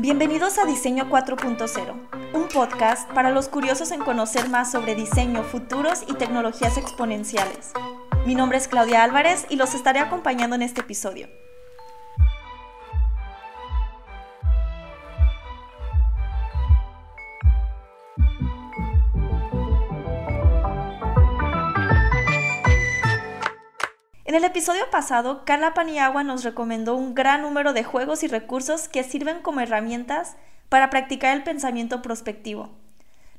Bienvenidos a Diseño 4.0, un podcast para los curiosos en conocer más sobre diseño, futuros y tecnologías exponenciales. Mi nombre es Claudia Álvarez y los estaré acompañando en este episodio. En el episodio pasado, Carla Paniagua nos recomendó un gran número de juegos y recursos que sirven como herramientas para practicar el pensamiento prospectivo.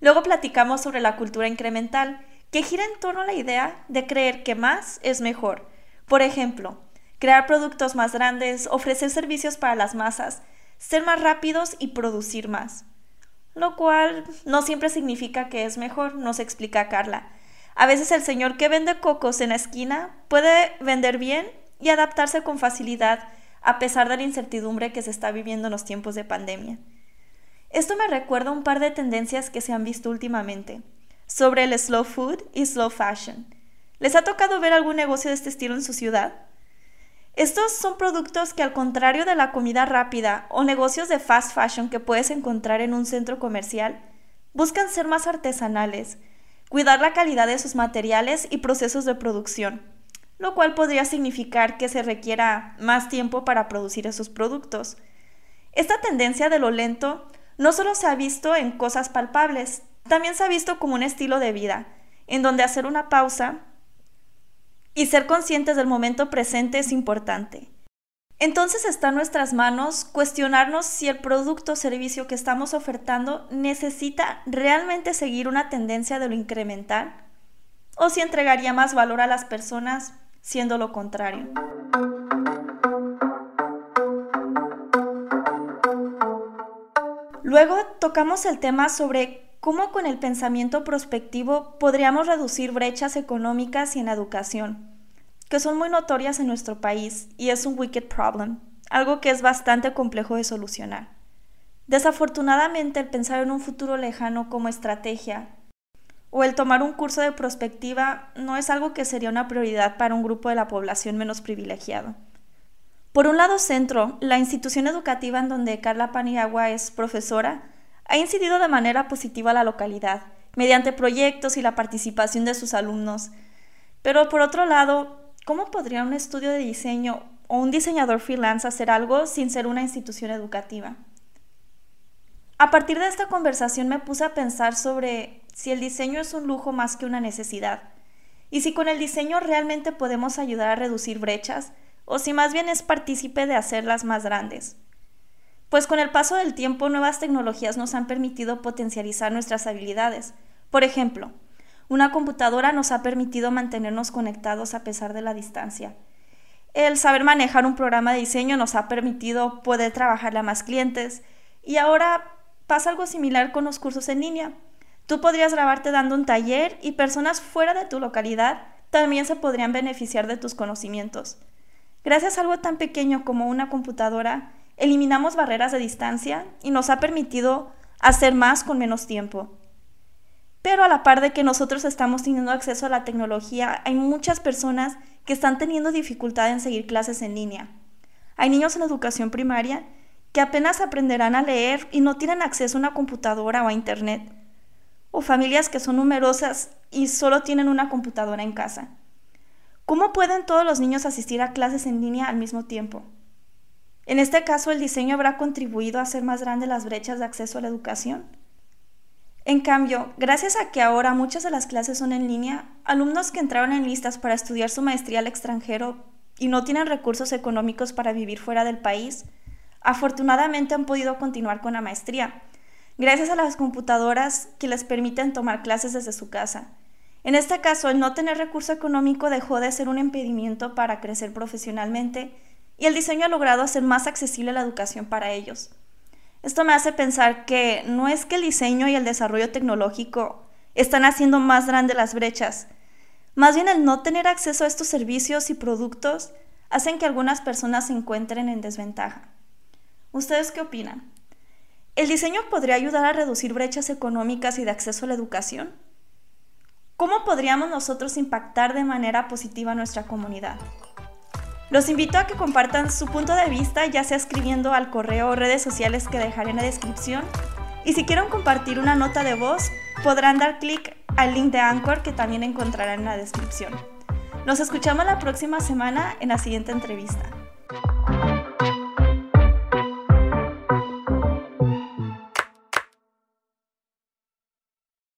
Luego platicamos sobre la cultura incremental, que gira en torno a la idea de creer que más es mejor. Por ejemplo, crear productos más grandes, ofrecer servicios para las masas, ser más rápidos y producir más. Lo cual no siempre significa que es mejor, nos explica Carla. A veces el señor que vende cocos en la esquina puede vender bien y adaptarse con facilidad a pesar de la incertidumbre que se está viviendo en los tiempos de pandemia. Esto me recuerda un par de tendencias que se han visto últimamente sobre el slow food y slow fashion. ¿Les ha tocado ver algún negocio de este estilo en su ciudad? Estos son productos que al contrario de la comida rápida o negocios de fast fashion que puedes encontrar en un centro comercial, buscan ser más artesanales, cuidar la calidad de sus materiales y procesos de producción, lo cual podría significar que se requiera más tiempo para producir esos productos. Esta tendencia de lo lento no solo se ha visto en cosas palpables, también se ha visto como un estilo de vida, en donde hacer una pausa y ser conscientes del momento presente es importante. Entonces está en nuestras manos cuestionarnos si el producto o servicio que estamos ofertando necesita realmente seguir una tendencia de lo incremental o si entregaría más valor a las personas siendo lo contrario. Luego tocamos el tema sobre cómo con el pensamiento prospectivo podríamos reducir brechas económicas y en educación que son muy notorias en nuestro país y es un wicked problem, algo que es bastante complejo de solucionar. Desafortunadamente, el pensar en un futuro lejano como estrategia o el tomar un curso de prospectiva no es algo que sería una prioridad para un grupo de la población menos privilegiado. Por un lado, Centro, la institución educativa en donde Carla Paniagua es profesora, ha incidido de manera positiva a la localidad, mediante proyectos y la participación de sus alumnos. Pero por otro lado, ¿Cómo podría un estudio de diseño o un diseñador freelance hacer algo sin ser una institución educativa? A partir de esta conversación me puse a pensar sobre si el diseño es un lujo más que una necesidad y si con el diseño realmente podemos ayudar a reducir brechas o si más bien es partícipe de hacerlas más grandes. Pues con el paso del tiempo nuevas tecnologías nos han permitido potencializar nuestras habilidades. Por ejemplo, una computadora nos ha permitido mantenernos conectados a pesar de la distancia. El saber manejar un programa de diseño nos ha permitido poder trabajarle a más clientes y ahora pasa algo similar con los cursos en línea. Tú podrías grabarte dando un taller y personas fuera de tu localidad también se podrían beneficiar de tus conocimientos. Gracias a algo tan pequeño como una computadora, eliminamos barreras de distancia y nos ha permitido hacer más con menos tiempo. Pero a la par de que nosotros estamos teniendo acceso a la tecnología, hay muchas personas que están teniendo dificultad en seguir clases en línea. Hay niños en educación primaria que apenas aprenderán a leer y no tienen acceso a una computadora o a Internet. O familias que son numerosas y solo tienen una computadora en casa. ¿Cómo pueden todos los niños asistir a clases en línea al mismo tiempo? En este caso, el diseño habrá contribuido a hacer más grandes las brechas de acceso a la educación. En cambio, gracias a que ahora muchas de las clases son en línea, alumnos que entraron en listas para estudiar su maestría al extranjero y no tienen recursos económicos para vivir fuera del país, afortunadamente han podido continuar con la maestría, gracias a las computadoras que les permiten tomar clases desde su casa. En este caso, el no tener recurso económico dejó de ser un impedimento para crecer profesionalmente y el diseño ha logrado hacer más accesible la educación para ellos. Esto me hace pensar que no es que el diseño y el desarrollo tecnológico están haciendo más grandes las brechas. Más bien el no tener acceso a estos servicios y productos hacen que algunas personas se encuentren en desventaja. ¿Ustedes qué opinan? ¿El diseño podría ayudar a reducir brechas económicas y de acceso a la educación? ¿Cómo podríamos nosotros impactar de manera positiva nuestra comunidad? Los invito a que compartan su punto de vista, ya sea escribiendo al correo o redes sociales que dejaré en la descripción. Y si quieren compartir una nota de voz, podrán dar clic al link de Anchor que también encontrarán en la descripción. Nos escuchamos la próxima semana en la siguiente entrevista.